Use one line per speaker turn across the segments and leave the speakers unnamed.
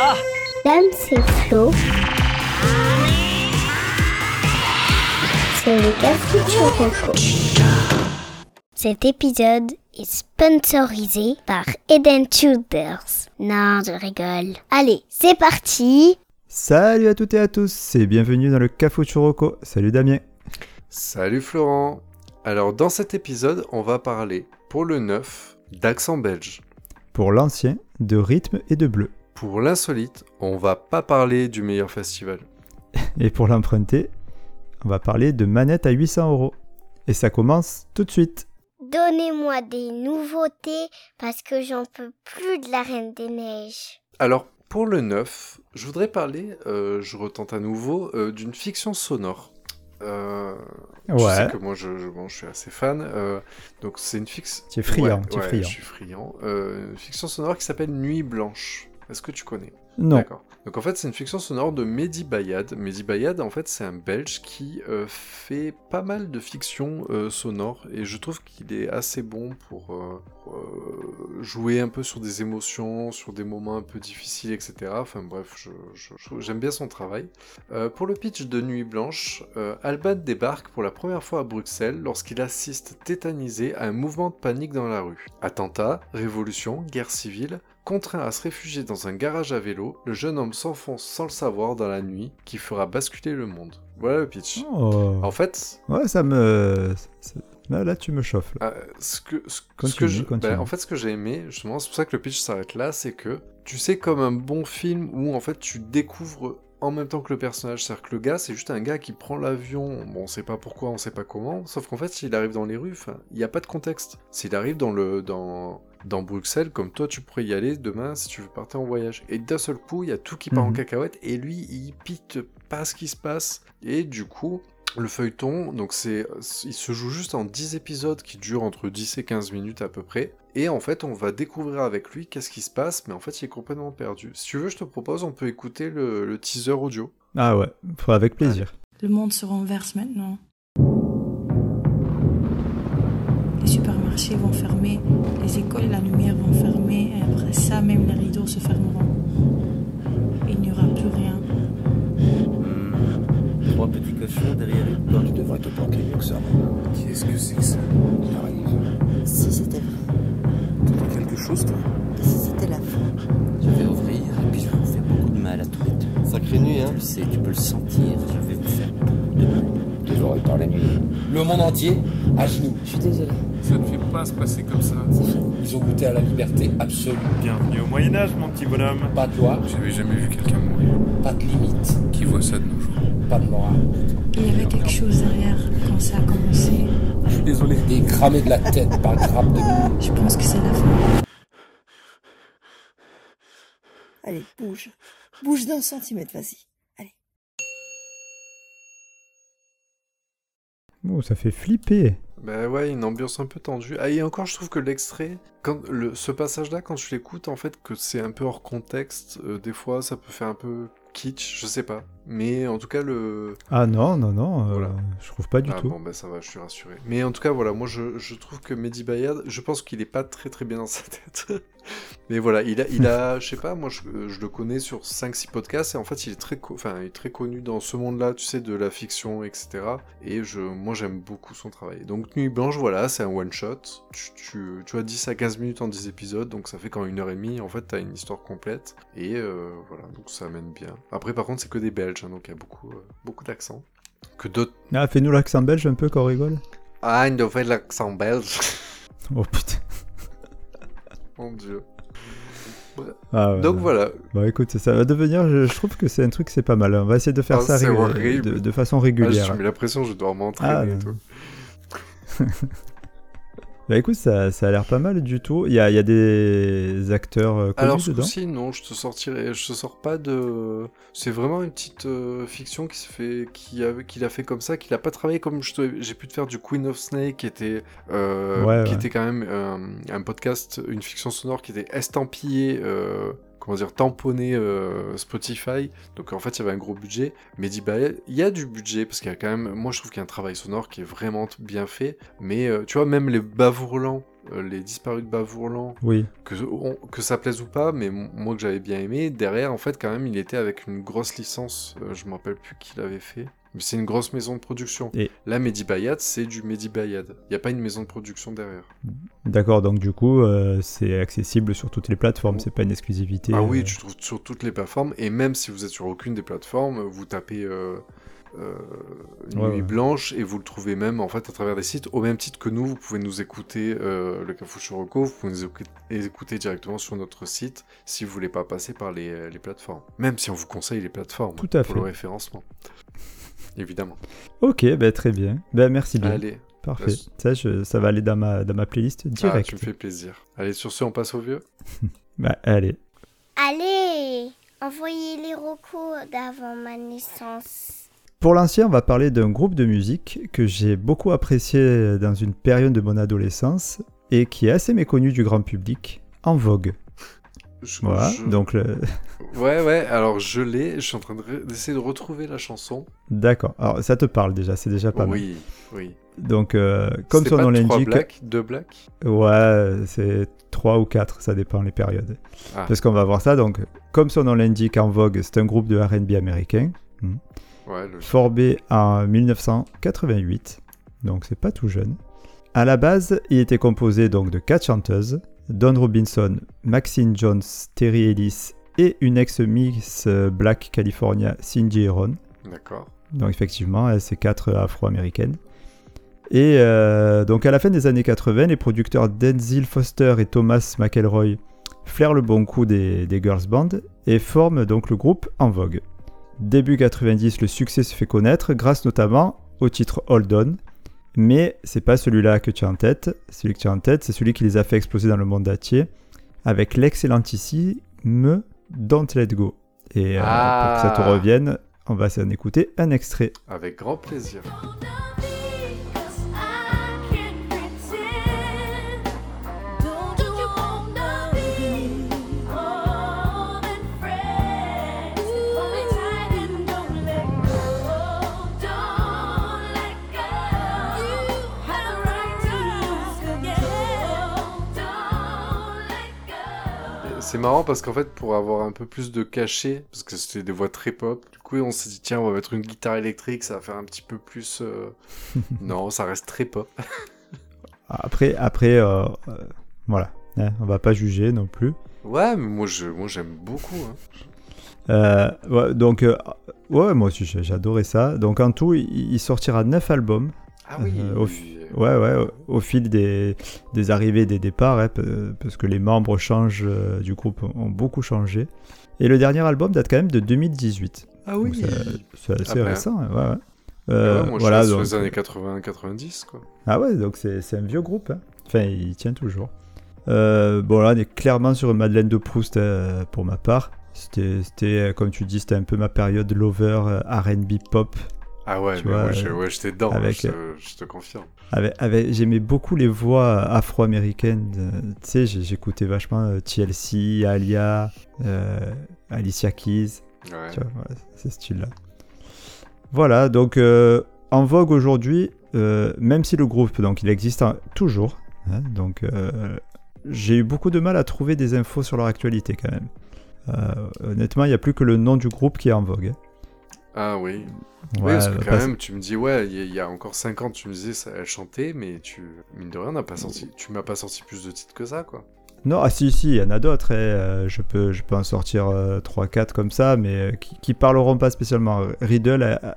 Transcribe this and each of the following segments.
Ah
Dame, c'est Flo. C'est le Café Cet épisode est sponsorisé par Eden Tudors. Non, je rigole. Allez, c'est parti
Salut à toutes et à tous et bienvenue dans le Café Churroco. Salut Damien.
Salut Florent. Alors dans cet épisode, on va parler pour le neuf d'accent belge.
Pour l'ancien, de rythme et de bleu.
Pour l'insolite, on va pas parler du meilleur festival.
Et pour l'emprunter, on va parler de manette à 800 euros. Et ça commence tout de suite.
Donnez-moi des nouveautés parce que j'en peux plus de la Reine des Neiges.
Alors pour le neuf, je voudrais parler, euh, je retente à nouveau, euh, d'une fiction sonore. Euh,
Ouais.
Je sais que moi je, je- bon, je suis assez fan. euh, donc c'est une fiction.
Tu es friand,
Ouais,
tu es
ouais,
friand.
Je suis friand. Euh, une fiction sonore qui s'appelle Nuit Blanche. Est-ce que tu connais?
Non.
D'accord. Donc en fait, c'est une fiction sonore de Mehdi Bayad. Mehdi Bayad, en fait, c'est un Belge qui euh, fait pas mal de fiction euh, sonore et je trouve qu'il est assez bon pour euh, jouer un peu sur des émotions, sur des moments un peu difficiles, etc. Enfin bref, je- je- je- j'aime bien son travail. Pour le pitch de Nuit Blanche, Alban débarque pour la première fois à Bruxelles lorsqu'il assiste tétanisé à un mouvement de panique dans la rue. Attentat, révolution, guerre civile, Contraint à se réfugier dans un garage à vélo, le jeune homme s'enfonce sans le savoir dans la nuit qui fera basculer le monde. Voilà le pitch.
Oh.
En fait,
Ouais, ça me. Là, là, tu me chauffes. là.
euh, ce que, ce, que je, ben, en fait, ce que j'ai aimé, justement, c'est pour ça que le pitch s'arrête là, c'est que tu sais comme un bon film où en fait tu découvres en même temps que le personnage, c'est-à-dire que le gars, c'est juste un gars qui prend l'avion, bon, on sait pas pourquoi, on sait pas comment, sauf qu'en fait, s'il arrive dans les rues, il n'y a pas de contexte. S'il arrive dans le, dans, dans Bruxelles, comme toi, tu pourrais y aller demain si tu veux partir en voyage. Et d'un seul coup, il y a tout qui part en
Mhm.
cacahuète, et lui, il pite pas ce qui se passe, et du coup, le feuilleton, donc c'est, il se joue juste en 10 épisodes qui durent entre 10 et 15 minutes à peu près. Et en fait, on va découvrir avec lui qu'est-ce qui se passe, mais en fait, il est complètement perdu. Si tu veux, je te propose, on peut écouter le, le teaser audio.
Ah ouais, faut- avec plaisir.
Le monde se renverse maintenant. Les supermarchés vont fermer, les écoles et la lumière vont fermer, et après ça, même les rideaux se fermeront. Il n'y aura plus rien.
Trois petits cochons derrière une porte.
Tu devrais te planquer mieux que ça. Qu'est-ce que c'est que ça J'arrive.
Si c'était vrai,
T'entends quelque chose, toi?
Si c'était la fin.
Je vais ouvrir et puis je vais vous faire beaucoup de mal à tous les deux. Sacrée nuit, hein Tu le sais, tu peux le sentir. Je vais vous faire beaucoup de mal.
Des oreilles par la nuit. Le monde entier, à genoux.
Je suis désolée.
Ça ne fait pas se passer comme ça.
Ils ont goûté à la liberté absolue.
Bienvenue au Moyen-Âge, mon petit bonhomme.
Pas de loi,
J'avais jamais vu quelqu'un mourir.
pas de limite,
Qui voit ça de nos jours?
Pas de morale.
Il y avait quelque chose derrière quand ça a commencé.
Je suis désolé. Des cramés de la tête par grappe de nuit.
Je pense que c'est la fin.
Allez, bouge. Bouge d'un centimètre, vas-y.
Oh, ça fait flipper.
Bah ouais, une ambiance un peu tendue. Ah, et encore, je trouve que l'extrait, quand le, ce passage-là, quand tu l'écoutes, en fait, que c'est un peu hors contexte, euh, des fois, ça peut faire un peu kitsch, je sais pas. Mais en tout cas, le...
Ah non, non, non, euh,
Voilà.
je trouve pas du
ah
tout.
bon, bah ça va, je suis rassuré. Mais en tout cas, voilà, moi, je, je trouve que Mehdi Bayad, je pense qu'il est pas très très bien dans sa tête. Mais voilà, il a, il a je sais pas, moi, je, je le connais sur 5-6 podcasts, et en fait, il est très, enfin, il est très connu dans ce monde-là, tu sais, de la fiction, etc. Et je, moi, j'aime beaucoup son travail. Donc, Nuit Blanche, voilà, c'est un one-shot. Tu, tu, tu as 10 à 15 minutes en 10 épisodes, donc ça fait quand une heure et demie, en fait, t'as une histoire complète. Et euh, voilà, donc ça amène bien. Après, par contre, c'est que des Belges, hein, donc il y a beaucoup, euh, beaucoup d'accents. Que d'autres...
Ah, fais-nous l'accent belge un peu qu'on rigole.
Ah, une nouvelle accent belge
Oh putain.
Mon dieu.
Ah, ouais,
Donc voilà,
Bah écoute, ça va devenir, je, je trouve que c'est un truc, c'est pas mal. On va essayer de faire
Ah,
ça ré- de, de façon
ah,
régulière.
je mets la pression, je dois m'entraîner
Ah,
et
non.
tout.
Bah écoute, ça, ça a l'air pas mal du tout. Il y a, il y a des acteurs euh, connus
Alors ce
dedans.
coup-ci, non, je te sortirai, je te sors pas de. C'est vraiment une petite euh, fiction qui se fait, qui a, qu'il a fait comme ça, qu'il a pas travaillé comme je te- j'ai pu te faire du Queen of Snake, qui était, euh,
Ouais,
qui
ouais.
était quand même euh, un podcast, une fiction sonore qui était estampillée. Comment dire, tamponné euh, Spotify. Donc en fait, il y avait un gros budget. Mais dit, bah, il y a du budget parce qu'il y a quand même, moi je trouve qu'il y a un travail sonore qui est vraiment bien fait. Mais euh, tu vois, même les bavourlants euh, Les Disparus de Bavourlan,
Oui.
que, on- que ça plaise ou pas, mais moi que j'avais bien aimé, derrière, en fait, quand même, il était avec une grosse licence. je me rappelle plus qui l'avait fait. C'est une grosse maison de production.
Et-
Là, Mehdi Bayad, c'est du Mehdi Bayad. Il n'y a pas une maison de production derrière.
D'accord, donc du coup, euh, c'est accessible sur toutes les plateformes, c'est pas une exclusivité.
Ah oui,
euh,
tu trouves sur toutes les plateformes, et même si vous êtes sur aucune des plateformes, vous tapez euh, euh, Nuit
Ouais, ouais.
Blanche et vous le trouvez même en fait à travers des sites, au même titre que nous, vous pouvez nous écouter le Cafouche Reco, vous pouvez nous écouter, écouter directement sur notre site si vous voulez pas passer par les, les plateformes. Même si on vous conseille les plateformes
Tout à
pour
fait.
le référencement. Évidemment.
Ok, bah, très bien. Ben merci bien.
Allez,
Parfait.
Bah,
Ça, je- ça va aller dans ma, dans ma playlist
ah,
direct.
tu me fais plaisir. Allez, sur ce, on passe au vieux.
Bah, allez.
Allez, envoyez les recos d'avant ma naissance.
Pour l'ancien, on va parler d'un groupe de musique que j'ai beaucoup apprécié dans une période de mon adolescence et qui est assez méconnu du grand public, En Vogue.
Je-
Voilà,
je-
donc le...
Ouais, ouais, alors je l'ai, je suis en train de d'essayer de retrouver la chanson.
D'accord, alors ça te parle déjà, c'est déjà pas mal.
oui, oui.
Donc, euh, comme son nom l'indique,
blacks, deux blacks?
Ouais, c'est 3 ou 4, ça dépend les périodes.
Ah.
Parce qu'on va voir ça, donc, comme son nom l'indique, En Vogue, c'est un groupe de RB américain,
Ouais, le...
formé en 1988, donc c'est pas tout jeune. À la base, il était composé donc de quatre chanteuses, Dawn Robinson, Maxine Jones, Terry Ellis et une ex-Miss Black California, Cindy Heron.
D'accord.
Donc effectivement, c'est quatre afro-américaines. Et euh, donc à la fin des années 80, les producteurs Denzil Foster et Thomas McElroy flairent le bon coup des, des girls band et forment donc le groupe En Vogue. Début 90, le succès se fait connaître grâce notamment au titre Hold On, mais c'est pas celui-là que tu as en tête. Celui que tu as en tête, c'est celui qui les a fait exploser dans le monde entier avec l'excellentissime Don't Let Go. Et euh, pour que ça te
Ah.
revienne, on va s'en écouter un extrait.
Avec grand plaisir. C'est marrant parce qu'en fait, pour avoir un peu plus de cachet, parce que c'était des voix très pop, du coup, on s'est dit, tiens, on va mettre une guitare électrique, ça va faire un petit peu plus. euh, non, ça reste très pop.
Après, après euh, euh, voilà, hein, on va pas juger non plus.
Ouais, mais moi, je, moi, j'aime beaucoup. hein.
Ouais, donc, ouais, moi aussi adoré ça. Donc en tout, il, il sortira 9 albums.
Ah oui.
Euh, au Ouais, ouais, au, au fil des, des arrivées et des départs, hein, parce que les membres changent euh, du groupe ont beaucoup changé. Et le dernier album date quand même de 2018.
Ah oui.
c'est- C'est assez
Ah ben.
récent, hein, ouais, ouais.
Ouais,
Euh,
moi,
voilà,
je
donc-
les années 80-90, quoi.
Ah ouais, donc c'est un vieux groupe. hein. Enfin, il tient toujours. Euh, bon, là, on est clairement sur une Madeleine de Proust euh, pour ma part. C'était, euh, comme tu dis, c'était un peu ma période lover euh, RB pop.
Ah ouais,
Tu
mais
vois,
moi, je- ouais, j'étais dedans,
avec,
je, te, je te confirme.
Avec, avec- j'aimais beaucoup les voix afro-américaines. euh, tu sais, j'écoutais vachement euh, TLC, Alia, euh, Alicia Keys.
Ouais.
Tu vois, voilà, ces styles-là. Voilà, donc euh, en vogue aujourd'hui, euh, même si le groupe, donc il existe en- toujours, hein, donc j'ai eu beaucoup de mal à trouver des infos sur leur actualité quand même. Honnêtement, il n'y a plus que le nom du groupe qui est en vogue.
Ah oui. parce que quand
parce-
même, tu me dis, ouais, il y, a- il y a encore 5 ans, tu me disais, ça, elle chantait, mais tu, mine de rien, n'a pas sorti, tu m'as pas sorti plus de titres que ça, quoi.
Non, ah si, si, il y en a d'autres. hein, euh, je, peux, je peux en sortir 3-4 comme ça, mais euh, qui, qui parleront pas spécialement. Riddle a,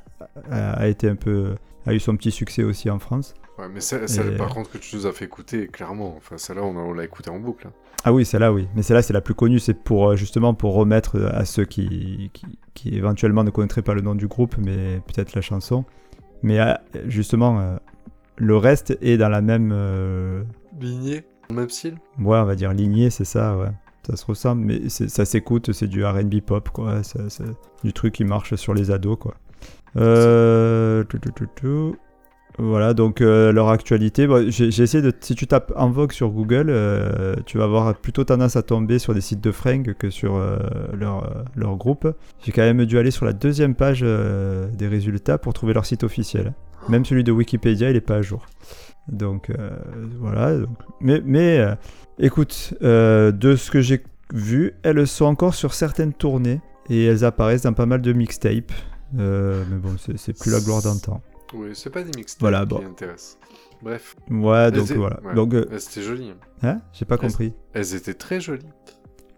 a- a été un peu. a eu son petit succès aussi en France.
Ouais, mais celle,
Et-
par contre, que tu nous as fait écouter, clairement, enfin, celle-là, on l'a écouté en boucle. hein.
Ah oui, celle-là, oui. Mais celle-là, c'est la plus connue. C'est pour euh, justement pour remettre euh, à ceux qui, qui, qui éventuellement ne connaîtraient pas le nom du groupe, mais peut-être la chanson. Mais euh, justement, le reste est dans la même. euh,
Ligné, même style
ouais, on va dire lignée, c'est ça, ouais. Ça se ressemble, mais c'est- ça s'écoute, c'est du RB pop, quoi. Ça- du truc qui marche sur les ados, quoi. Euh, tout, tout, tout, tout. Voilà, donc euh, leur actualité. bon, J'ai essayé de. Si tu tapes en vogue sur Google, euh, tu vas avoir plutôt tendance à tomber sur des sites de fringues que sur euh, leur, groupe. J'ai quand même dû aller sur la deuxième page des résultats pour trouver leur site officiel. Même celui de Wikipédia, il est pas à jour. Donc voilà. donc- Mais, mais écoute, de ce que j'ai vu, elles sont encore sur certaines tournées et elles apparaissent dans pas mal de mixtapes. Mais bon, c'est c'est plus la gloire d'antan.
Oui, c'est pas des mixtapes
Voilà,
qui
bon.
intéressent. Bref.
Ouais, donc
Elles étaient-
voilà.
ouais.
Donc, euh,
Elles étaient jolies.
hein J'ai pas compris.
Elles étaient très jolies.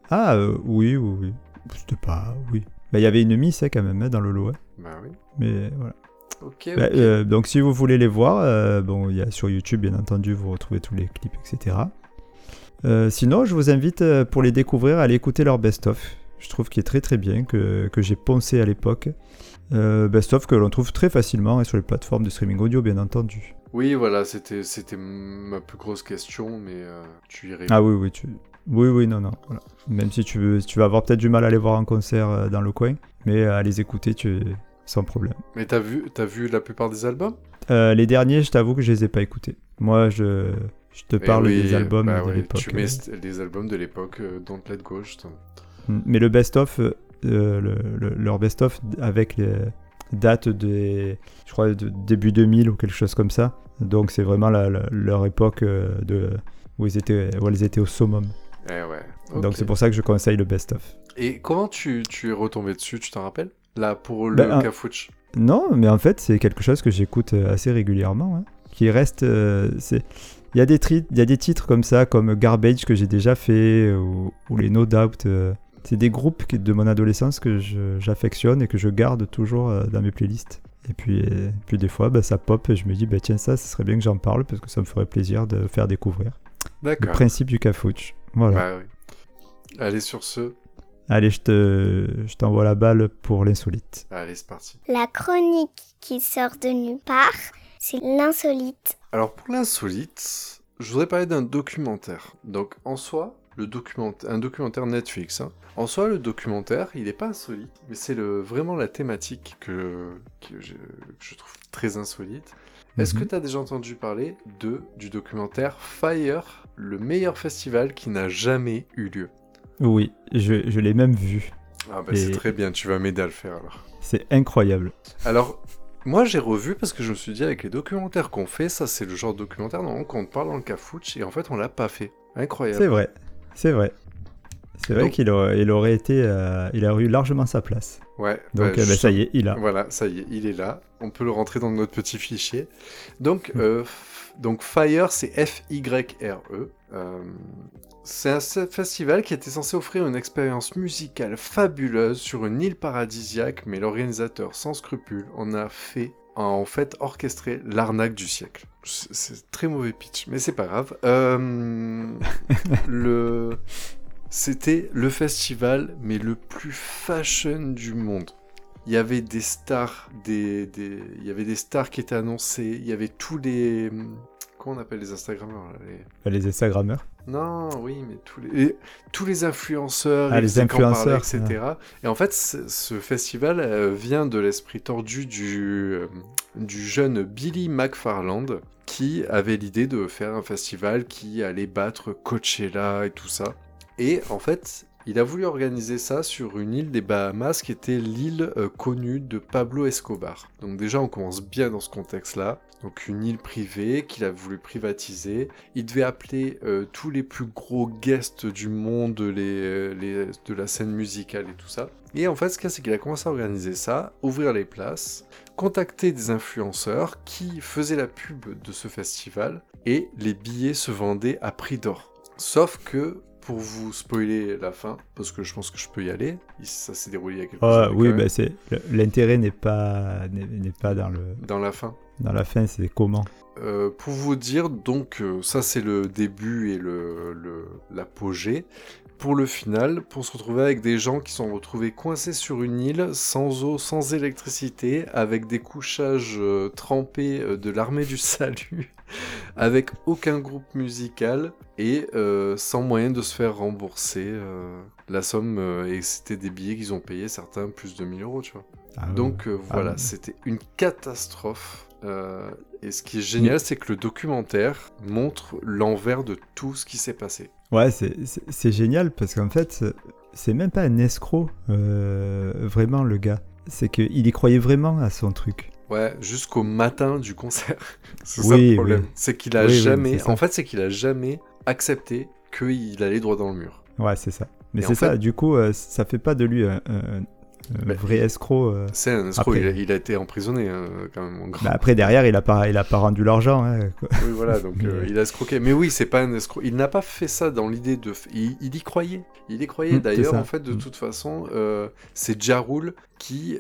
Ah, euh, oui, oui, oui. C'était pas. Oui. Bah, Il y avait une miss hein, quand même hein, dans le lot. hein.
Bah oui.
Mais voilà.
Ok,
Bah, euh, donc si vous voulez les voir, euh, bon, il y a sur YouTube bien entendu, vous retrouvez tous les clips, etc. Sinon, je vous invite pour les découvrir à aller écouter leur best-of. Je trouve qu'il est très très bien, que, que j'ai poncé à l'époque. Euh, best-of que l'on trouve très facilement et sur les plateformes de streaming audio, bien entendu.
Oui, voilà, c'était c'était ma plus grosse question, mais euh, tu y réponds.
Ah oui, oui, tu... oui, oui, non, non. voilà. Même si tu, veux, tu vas avoir peut-être du mal à les voir en concert euh, dans le coin, mais à les écouter, tu sans problème.
Mais t'as vu, t'as vu la plupart des albums?
Euh, les derniers, je t'avoue que je les ai pas écoutés. Moi, je, je te
Eh
parle
oui,
des albums
bah
de
ouais,
l'époque.
Tu mets les albums de l'époque, euh, Don't Let Go.
Mm. Mais le best-of, euh, euh, le- le- leur best-of avec les dates des, je crois, de début 2000 ou quelque chose comme ça. Donc c'est vraiment la- la- leur époque euh, de, où, ils étaient, où elles étaient au summum.
Eh ouais.
Donc c'est pour ça que je conseille le best-of.
Et comment tu, tu es retombé dessus, tu t'en rappelles? Là, pour le
Ben,
Cafouche.
Non, mais en fait c'est quelque chose que j'écoute euh, assez régulièrement. hein, qui reste... euh, c'est... Il y, a des tri- il y a des titres comme ça, comme Garbage que j'ai déjà fait, ou, ou les No Doubt. euh, c'est des groupes de mon adolescence que j'affectionne et que je garde toujours euh, dans mes playlists. Et puis, puis des fois, bah, ça pop et je me dis, bah, tiens, ça, ce serait bien que j'en parle parce que ça me ferait plaisir de faire découvrir. Le principe du cafouche. Voilà.
Bah oui. Allez, sur ce,
Allez, je te, je t'envoie la balle pour l'insolite.
allez, c'est parti.
La chronique qui sort de nulle part, c'est l'insolite.
Alors, pour l'insolite, je voudrais parler d'un documentaire. Donc, en soi, le documentaire, un documentaire Netflix. hein. En soi, le documentaire, il n'est pas insolite, mais c'est le, vraiment la thématique que, que je, que je trouve très insolite. Est-ce que
Mhm.
tu as déjà entendu parler de, du documentaire Fire, le meilleur festival qui n'a jamais eu lieu?
Oui, je, je l'ai même vu.
Ah bah c'est très bien, tu vas m'aider à le faire alors.
C'est incroyable.
Alors, moi j'ai revu parce que je me suis dit avec les documentaires qu'on fait, ça c'est le genre de documentaire normalement qu'on te parle dans le cafouche et en fait on l'a pas fait. Incroyable.
C'est vrai. C'est vrai. C'est vrai qu'il aurait, il aurait été. euh, il aurait eu largement sa place.
Ouais.
Donc,
bah,
euh, bah, ça y est, il a.
Voilà, ça y est, il est là. On peut le rentrer dans notre petit fichier. Donc,
Hmm.
euh, f- donc Fire, c'est F-Y-R-E. Euh, c'est un festival qui était censé offrir une expérience musicale fabuleuse sur une île paradisiaque, mais l'organisateur, sans scrupule, en a fait, a en fait orchestré l'arnaque du siècle. C'est très mauvais pitch, mais c'est pas grave. Euh. C'était le festival, mais le plus fashion du monde. Il y avait des stars, il y avait des stars qui étaient annoncées. Il y avait tous les, comment on appelle les Instagrammeurs les-
Les Instagrammeurs.
Non, oui, mais tous les, et tous les influenceurs,
Ah, les influenceurs,
etc. Et en fait, ce ce festival euh, vient de l'esprit tordu du, euh, du jeune Billy McFarland qui avait l'idée de faire un festival qui allait battre Coachella et tout ça. Et en fait, il a voulu organiser ça sur une île des Bahamas qui était l'île euh, connue de Pablo Escobar. Donc déjà, on commence bien dans ce contexte-là. Donc une île privée qu'il a voulu privatiser. Il devait appeler euh, tous les plus gros guests du monde, les, les- de la scène musicale et tout ça. Et en fait, ce qu'il a, c'est qu'il a commencé à organiser ça, ouvrir les places, contacter des influenceurs qui faisaient la pub de ce festival et les billets se vendaient à prix d'or. Sauf que, pour vous spoiler la fin, parce que je pense que je peux y aller, ça s'est déroulé il y a quelques
Ah,
années
oui, bah, c'est l'intérêt n'est pas n'est n'est pas dans le
dans la fin.
Dans la fin, c'est comment.
Euh, pour vous dire, donc, euh, ça c'est le début et le, l'apogée. Pour le final, pour se retrouver avec des gens qui sont retrouvés coincés sur une île, sans eau, sans électricité, avec des couchages euh, trempés euh, de l'armée du salut, avec aucun groupe musical et sans moyen de se faire rembourser la somme. et c'était des billets qu'ils ont payés, certains plus de 1000 euros, tu vois.
Ah.
Donc
Ah
voilà,
ouais.
c'était une catastrophe. Euh, et ce qui est génial, c'est que le documentaire montre l'envers de tout ce qui s'est passé.
Ouais, c'est- génial parce qu'en fait, c'est- même pas un escroc, euh, vraiment, le gars. C'est qu'il y croyait vraiment à son truc.
Ouais, jusqu'au matin du concert. c'est ça
Oui,
le problème.
oui.
C'est qu'il a
Oui,
jamais.
ça.
en fait, c'est qu'il a jamais accepté qu'il allait droit dans le mur.
Ouais, c'est ça. Mais c'est ça,
fait-
du coup, euh, ça fait pas de lui un, un- un
Bah,
vrai escroc. euh.
C'est un escroc.
Après-
Il, a, il a été emprisonné hein, quand même. en.
Bah, après, derrière, il a pas, il a pas rendu l'argent. hein.
Oui, voilà, donc euh, il a escroqué. Mais oui, c'est pas un escroc. Il n'a pas fait ça dans l'idée de. Il, il y croyait. Il y croyait.
Mm, c'est
D'ailleurs, en fait, de
Mm.
toute façon, euh, c'est Jarul qui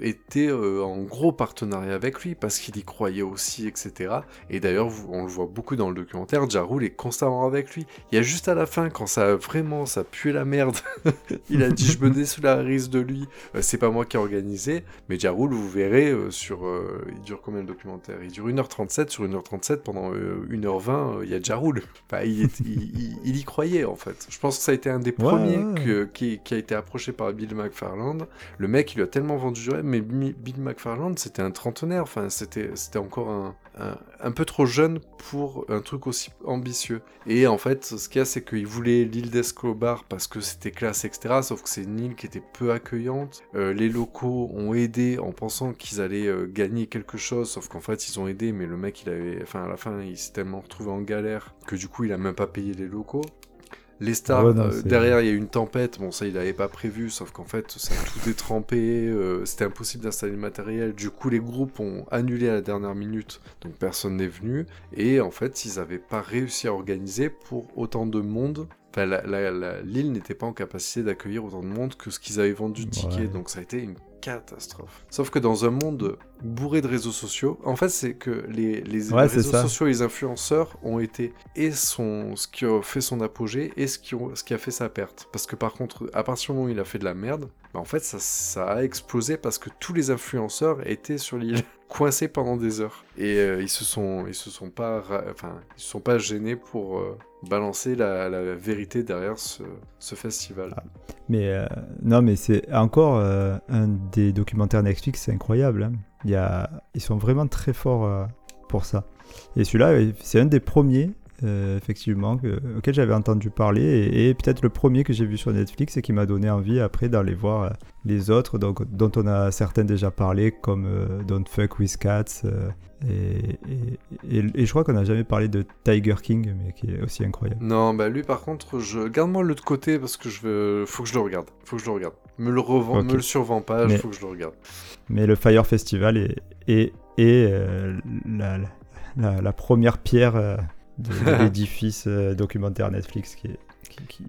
était en gros partenariat avec lui parce qu'il y croyait aussi, etc. Et d'ailleurs, on le voit beaucoup dans le documentaire. Jarul est constamment avec lui. Il y a juste à la fin, quand ça a vraiment, ça pue la merde. il a dit Je me désolidarise de lui. Euh, c'est pas moi qui ai organisé. Mais Jarul, vous verrez, euh, sur. euh, il dure combien le documentaire Il dure 1h37. Sur 1h37, pendant euh, 1h20, euh, il y a Jarul. Enfin, il, est- il- il- il y croyait, en fait. Je pense que ça a été un des premiers
ouais.
que- qui, qui a été approché par Bill McFarland. Le mec, il lui a tellement vendu du rêve, mais Bill McFarland, c'était un trentenaire. Enfin, c'était c'était encore un, un, peu trop jeune pour un truc aussi ambitieux. Et en fait, ce qu'il y a, c'est qu'il voulait l'île d'Escobar parce que c'était classe, etc. Sauf que c'est une île qui était peu accueillante. Euh, les locaux ont aidé en pensant qu'ils allaient euh, gagner quelque chose, sauf qu'en fait, ils ont aidé, mais le mec, il avait, à la fin, il s'est tellement retrouvé en galère que du coup, il a même pas payé les locaux. Les stars,
Ah ouais, non,
euh, derrière il y a eu une tempête, bon ça il avait pas prévu, sauf qu'en fait ça a tout détrempé, euh, c'était impossible d'installer le matériel, du coup les groupes ont annulé à la dernière minute, donc personne n'est venu, et en fait ils avaient pas réussi à organiser pour autant de monde, enfin l'île n'était pas en capacité d'accueillir autant de monde que ce qu'ils avaient vendu de tickets,
Ouais.
donc ça a été une catastrophe. Sauf que dans un monde bourré de réseaux sociaux, en fait c'est que les, les
Ouais,
réseaux sociaux et les influenceurs ont été et son, ce qui a fait son apogée et ce qui, ont- ce qui a fait sa perte. Parce que par contre, à partir du moment où il a fait de la merde, bah, en fait ça, ça a explosé parce que tous les influenceurs étaient sur l'île, coincés pendant des heures. Et euh, ils se sont, ils se sont pas, enfin, ils se sont pas gênés pour euh, balancer la, vérité derrière ce, festival.
Mais euh, non, mais c'est encore euh, un des documentaires Netflix, c'est incroyable. hein. Ils sont vraiment très forts euh, pour ça. Et celui-là, c'est un des premiers, euh, effectivement, que- auquel j'avais entendu parler, et, et peut-être le premier que j'ai vu sur Netflix et qui m'a donné envie après d'aller voir euh, les autres, donc, dont on a certains déjà parlé, comme euh, Don't Fuck With Cats. et, et- et- et je crois qu'on n'a jamais parlé de Tiger King, mais qui est aussi incroyable.
Non, bah lui par contre, je garde-moi le de côté parce que je veux, faut que je le regarde, faut que je le regarde. Me le revends,
Ok.
me le survends pas, il faut que je le regarde.
Mais le Fire Festival est, est, est, la, la- la première pierre de, de l'édifice euh, documentaire Netflix qui est, qui- qui-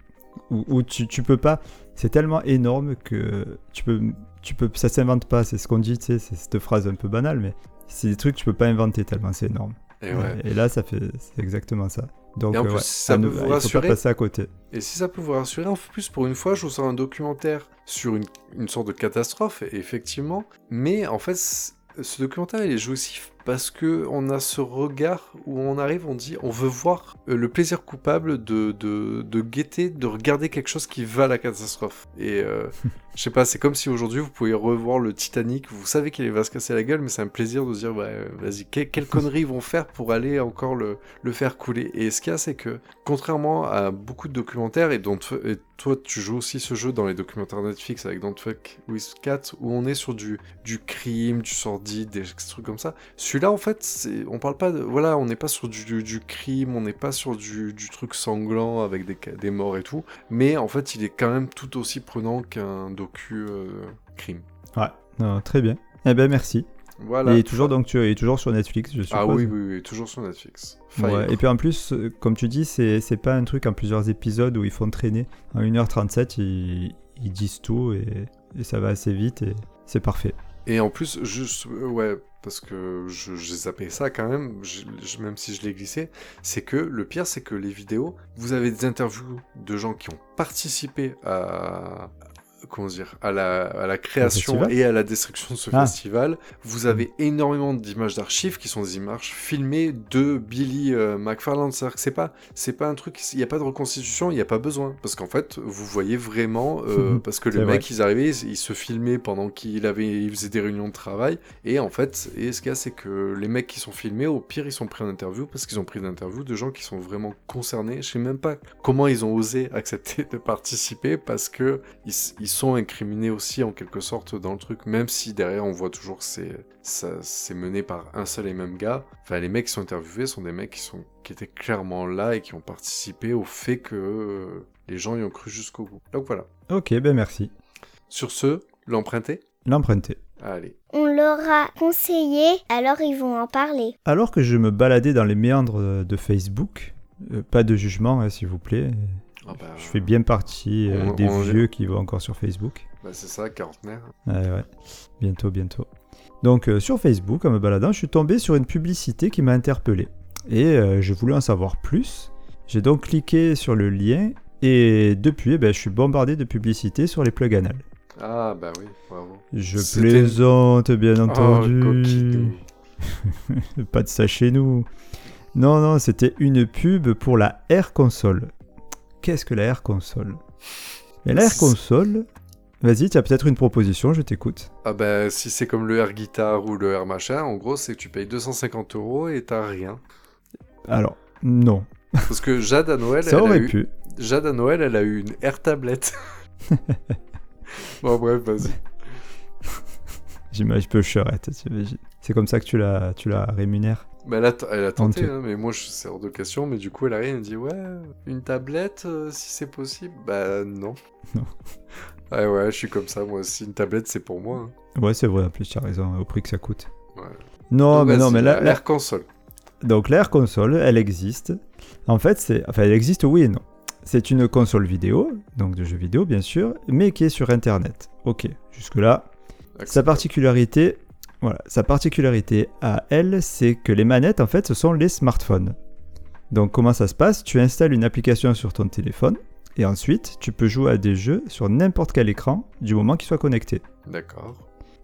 où, où tu, tu peux pas. C'est tellement énorme que tu peux, tu peux, ça s'invente pas. C'est ce qu'on dit, tu sais, c'est cette phrase un peu banale, mais c'est des trucs que tu peux pas inventer tellement c'est énorme.
Et ouais.
Et là, ça fait, c'est exactement ça. Donc,
Et en
euh,
plus,
ouais,
ça peut vous rassurer.
pas à côté.
Et si ça peut vous rassurer, en plus pour une fois, je vous sors un documentaire sur une, une sorte de catastrophe, effectivement. Mais en fait, ce documentaire il est jouissif parce que on a ce regard où on arrive, on dit, on veut voir euh, le plaisir coupable de, de, de guetter, de regarder quelque chose qui va à la catastrophe. Et euh, je sais pas, c'est comme si aujourd'hui vous pouvez revoir le Titanic, vous savez qu'il va se casser la gueule, mais c'est un plaisir de se dire, bah, euh, vas-y, que- quelles conneries ils vont faire pour aller encore le, le faire couler. Et ce qu'il y a, c'est que contrairement à beaucoup de documentaires, et, dont, et toi tu joues aussi ce jeu dans les documentaires Netflix avec Don't Fuck With Cat, où on est sur du, du crime, du sordide, des trucs comme ça. Celui-là, en fait, c'est- on parle pas de. Voilà, on n'est pas sur du, crime, on n'est pas sur du, du truc sanglant avec des, morts et tout, mais en fait, il est quand même tout aussi prenant qu'un docu euh, crime.
Ouais, non, très bien. Eh ben merci.
Voilà.
Et toujours donc tu es toujours sur Netflix, je suppose.
Ah oui, oui, oui, toujours sur Netflix.
Ouais, et puis en plus, euh, comme tu dis, c'est c'est pas un truc en plusieurs épisodes où ils font traîner. En 1h37, ils, ils disent tout et, et ça va assez vite et c'est parfait.
Et en plus, juste, euh, ouais, parce que j'ai zappé ça quand même, même si je l'ai glissé, c'est que le pire, c'est que les vidéos, vous avez des interviews de gens qui ont participé à. Comment dire à la, à la création et à la destruction de ce
Ah.
festival. Vous avez énormément d'images d'archives qui sont des images filmées de Billy euh, McFarland. C'est-à-dire que c'est pas, c'est pas un truc, il n'y a pas de reconstitution, il n'y a pas besoin. Parce qu'en fait, vous voyez vraiment, euh, parce que
C'est
les
vrai.
mecs, ils arrivaient, ils, ils se filmaient pendant qu'il avait, il faisait des réunions de travail. Et en fait, et ce qu'il y a, c'est que les mecs qui sont filmés, au pire, ils sont pris en interview parce qu'ils ont pris d'interview de gens qui sont vraiment concernés. Je sais même pas comment ils ont osé accepter de participer parce que ils, ils sont incriminés aussi en quelque sorte dans le truc, même si derrière on voit toujours que c'est ça c'est mené par un seul et même gars. Enfin, les mecs qui sont interviewés sont des mecs qui sont qui étaient clairement là et qui ont participé au fait que euh, les gens y ont cru jusqu'au bout. Donc voilà.
Ok, ben merci.
Sur ce, l'emprunter?
L'emprunter.
Allez.
On leur a conseillé, alors ils vont en parler.
Alors que je me baladais dans les méandres de Facebook, euh, pas de jugement hein, s'il vous plaît,
Ah bah,
je fais bien partie euh,
on-
des
on-
vieux qui vont encore sur Facebook.
bah, c'est ça, quarantenaire.
Ouais, ouais. Bientôt, bientôt. Donc euh, sur Facebook, en me baladant, je suis tombé sur une publicité qui m'a interpellé. Et euh, je voulais en savoir plus. J'ai donc cliqué sur le lien et depuis, eh ben, je suis bombardé de publicités sur les plugs anal.
Ah bah oui, bravo.
Je plaisante, bien
Oh,
entendu. Pas de ça chez nous. Non, non, c'était une pub pour la Air Console. Qu'est-ce que la Air Console? Mais la Air Console, vas-y, tu as peut-être une proposition, je t'écoute.
Ah bah si c'est comme le air guitar ou le air machin, en gros c'est que tu payes 250 euros et t'as rien.
Alors, non.
Parce que Jade à Noël,
Ça
elle a
aurait
eu...
pu.
Jade à Noël, elle a eu une air tablette. bon bref, vas-y.
J'imagine peu charrette, t'imagines. C'est comme ça que tu la, tu la rémunères.
Bah, elle, a, elle a tenté, hein, mais moi je c'est hors de question. Mais du coup, elle a rien. Elle dit ouais, une tablette euh, si c'est possible? Bah non.
Non.
Ah ouais, je suis comme ça moi aussi. Une tablette c'est pour moi. hein.
Ouais, c'est vrai, en plus, tu as raison, au prix que ça coûte.
Ouais.
Non,
Donc,
mais non, mais là,
la
là-
Air console.
Donc l'Air Console, elle existe. En fait, c'est, enfin, elle existe oui et non. C'est une console vidéo, donc de jeux vidéo bien sûr, mais qui est sur Internet. Ok, jusque là, sa particularité, voilà, sa particularité à elle, c'est que les manettes, en fait, ce sont les smartphones. Donc comment ça se passe? Tu installes une application sur ton téléphone et ensuite tu peux jouer à des jeux sur n'importe quel écran du moment qu'il soit connecté.
D'accord.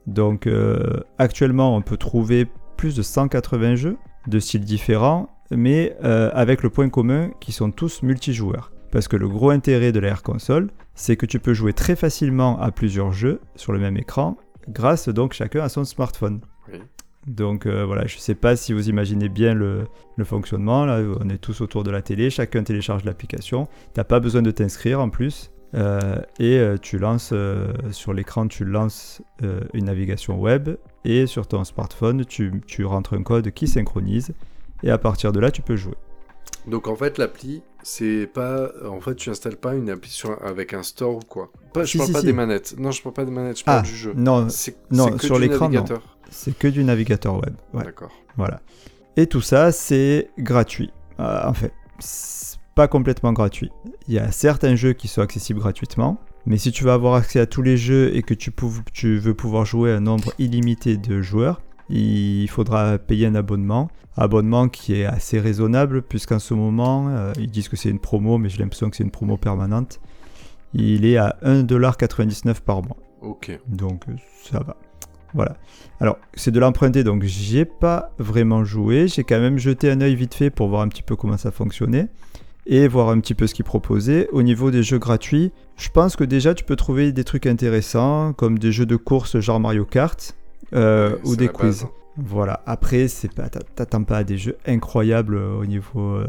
Donc euh, actuellement, on peut trouver plus de 180 jeux de styles différents, mais euh, avec le point commun qu'ils sont tous multijoueurs. Parce que le gros intérêt de la Air Console, c'est que tu peux jouer très facilement à plusieurs jeux sur le même écran, grâce donc chacun à son smartphone.
Oui.
Donc euh, voilà, je sais pas si vous imaginez bien le, le fonctionnement. Là, on est tous autour de la télé, chacun télécharge l'application. T'as pas besoin de t'inscrire en plus. Euh, et euh, tu lances sur l'écran, tu lances une navigation web et sur ton smartphone, tu, tu rentres un code qui synchronise et à partir de là, tu peux jouer.
Donc en fait l'appli c'est pas en fait tu installes pas une appli sur... avec un store ou quoi. Pas, je
Si,
parle
si,
pas
si.
des manettes. Non, je parle pas des manettes. Je parle
Ah,
du jeu.
non,
que
sur l'écran, c'est que du navigateur web. Ouais.
D'accord.
Voilà. Et tout ça, c'est gratuit. Euh, en fait, pas complètement gratuit. Il y a certains jeux qui sont accessibles gratuitement, mais si tu veux avoir accès à tous les jeux et que tu, tu veux pouvoir jouer un nombre illimité de joueurs, il faudra payer un abonnement. Abonnement qui est assez raisonnable, puisqu'en ce moment, euh, ils disent que c'est une promo, mais j'ai l'impression que c'est une promo permanente. Il est à 1,99$ par mois.
Ok.
Donc euh, ça va. Voilà. Alors, c'est de l'emprunter, donc j'y ai pas vraiment joué. J'ai quand même jeté un œil vite fait pour voir un petit peu comment ça fonctionnait et voir un petit peu ce qu'ils proposaient. Au niveau des jeux gratuits, je pense que déjà tu peux trouver des trucs intéressants comme des jeux de course genre Mario Kart euh, ou des quiz. Voilà. Après, c'est pas, t'a- t'attends pas à des jeux incroyables euh, au niveau euh,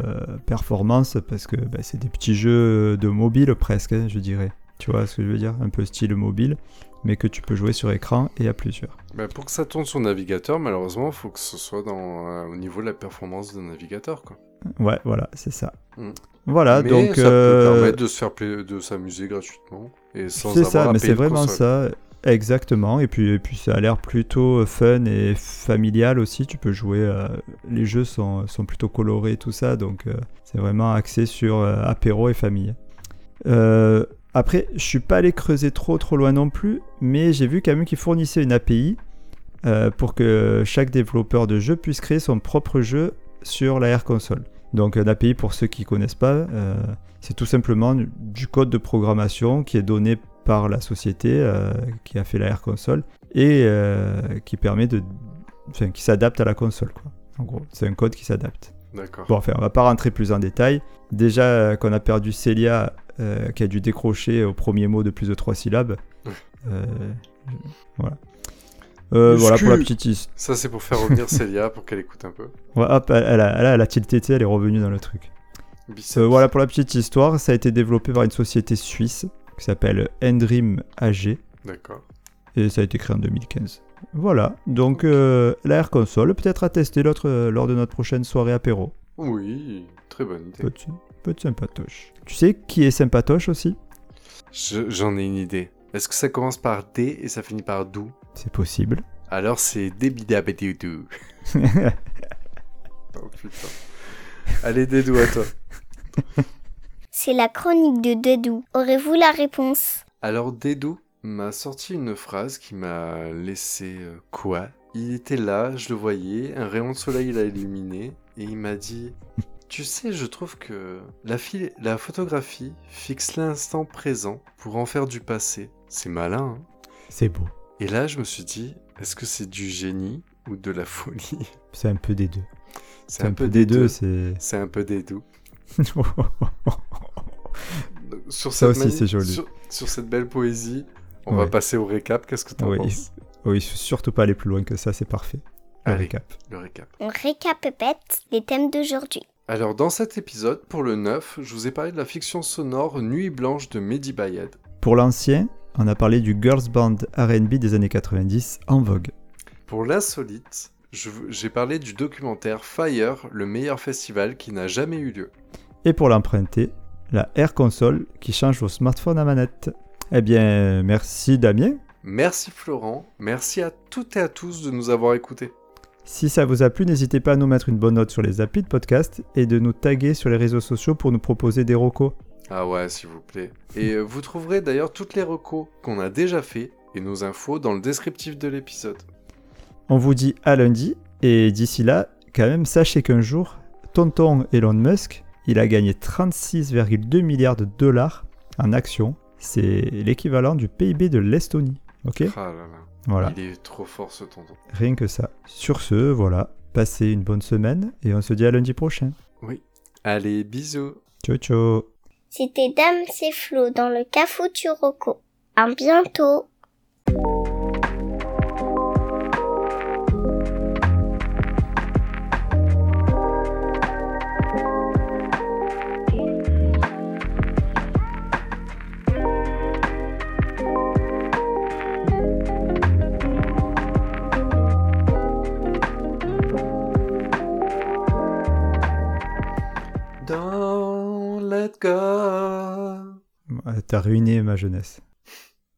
performance parce que bah, c'est des petits jeux de mobile presque, hein, je dirais. Tu vois ce que je veux dire? Un peu style mobile, mais que tu peux jouer sur écran et à plusieurs.
Bah, pour que ça tourne sur navigateur, malheureusement, il faut que ce soit dans, euh, au niveau de la performance de navigateur. Quoi.
Ouais, voilà, c'est ça.
Mm.
Voilà,
Mais
donc
ça
euh,
peut permettre de se faire pla- de s'amuser gratuitement et sans
c'est
avoir
ça,
à
mais
payer
c'est vraiment ça. Exactement, et puis, et puis ça a l'air plutôt fun et familial aussi. Tu peux jouer, euh, les jeux sont, sont plutôt colorés, tout ça, donc euh, c'est vraiment axé sur euh, apéro et famille. Euh, après, je suis pas allé creuser trop trop loin non plus, mais j'ai vu quand même qu'ils fournissaient une API euh, pour que chaque développeur de jeu puisse créer son propre jeu sur la Air Console. Donc un API pour ceux qui connaissent pas, euh, c'est tout simplement du code de programmation qui est donné par la société euh, qui a fait la Air Console et euh, qui permet de, enfin, qui s'adapte à la console quoi. En gros, c'est un code qui s'adapte.
D'accord.
Bon, enfin, on va pas rentrer plus en détail. Déjà euh, qu'on a perdu Célia, euh, qui a dû décrocher au premier mot de plus de trois syllabes. Euh, voilà. Euh, voilà pour la petite histoire.
Ça, c'est pour faire revenir Célia pour qu'elle écoute un peu.
Ouais, hop, elle, elle a, elle a- elle a tilté, elle est revenue dans le truc. Voilà pour la petite histoire, ça a été développé par une société suisse qui s'appelle Endream AG
D'accord.
et ça a été créé en 2015. Voilà, donc euh, la Air Console, peut-être à tester l'autre, euh, lors de notre prochaine soirée apéro.
Oui, très bonne idée.
Petit, petit sympatoche. Tu sais qui est sympatoche aussi?
Je- J'en ai une idée. Est-ce que ça commence par D et ça finit par dou?
C'est possible.
Alors c'est Debidabedidou. Oh putain. Allez, Dédou, à toi.
C'est la chronique de Dedou. Aurez-vous la réponse?
Alors Dédou m'a sorti une phrase qui m'a laissé euh, quoi? Il était là, je le voyais, un rayon de soleil l'a illuminé et il m'a dit Tu sais, je trouve que la, photographie fixe l'instant présent pour en faire du passé. C'est malin, hein?
C'est beau.
Et là, je me suis dit Est-ce que c'est du génie ou de la folie?
C'est un peu des deux.
C'est un, peu des deux.
c'est.
C'est un peu des deux. Sur
Ça
cette
aussi,
mani-
c'est joli.
Sur, sur cette belle poésie, on va passer au récap. Qu'est-ce que tu en
Oui.
penses?
Oui, il faut surtout pas aller plus loin que ça, c'est parfait. Le
Allez.
récap.
Le récap.
On récapépète les thèmes d'aujourd'hui.
Alors, dans cet épisode, pour le 9, je vous ai parlé de la fiction sonore Nuit Blanche de Mehdi Bayad.
Pour l'ancien, on a parlé du girls band R&B des années 90 en vogue.
Pour l'insolite, j'ai parlé du documentaire Fire, le meilleur festival qui n'a jamais eu lieu.
Et pour l'emprunter, la Air Console qui change vos smartphones à manette. Eh bien, merci Damien.
Merci Florent, merci à toutes et à tous de nous avoir écoutés.
Si ça vous a plu, n'hésitez pas à nous mettre une bonne note sur les applis de podcast et de nous taguer sur les réseaux sociaux pour nous proposer des recos.
Ah ouais, s'il vous plaît. Et euh, vous trouverez d'ailleurs toutes les recos qu'on a déjà fait et nos infos dans le descriptif de l'épisode.
On vous dit à lundi et d'ici là, quand même, sachez qu'un jour, tonton Elon Musk, il a gagné 36,2 milliards de dollars en actions. C'est l'équivalent du PIB de l'Estonie. Ok
Ah là là,
Voilà,
il est trop fort ce tonton.
rien que ça. Sur ce, voilà, passez une bonne semaine et on se dit à lundi prochain.
Oui. Allez, bisous.
Ciao ciao
C'était Dame c'est Flo dans le Cafou Turoko. À bientôt.
T'as ruiné ma jeunesse.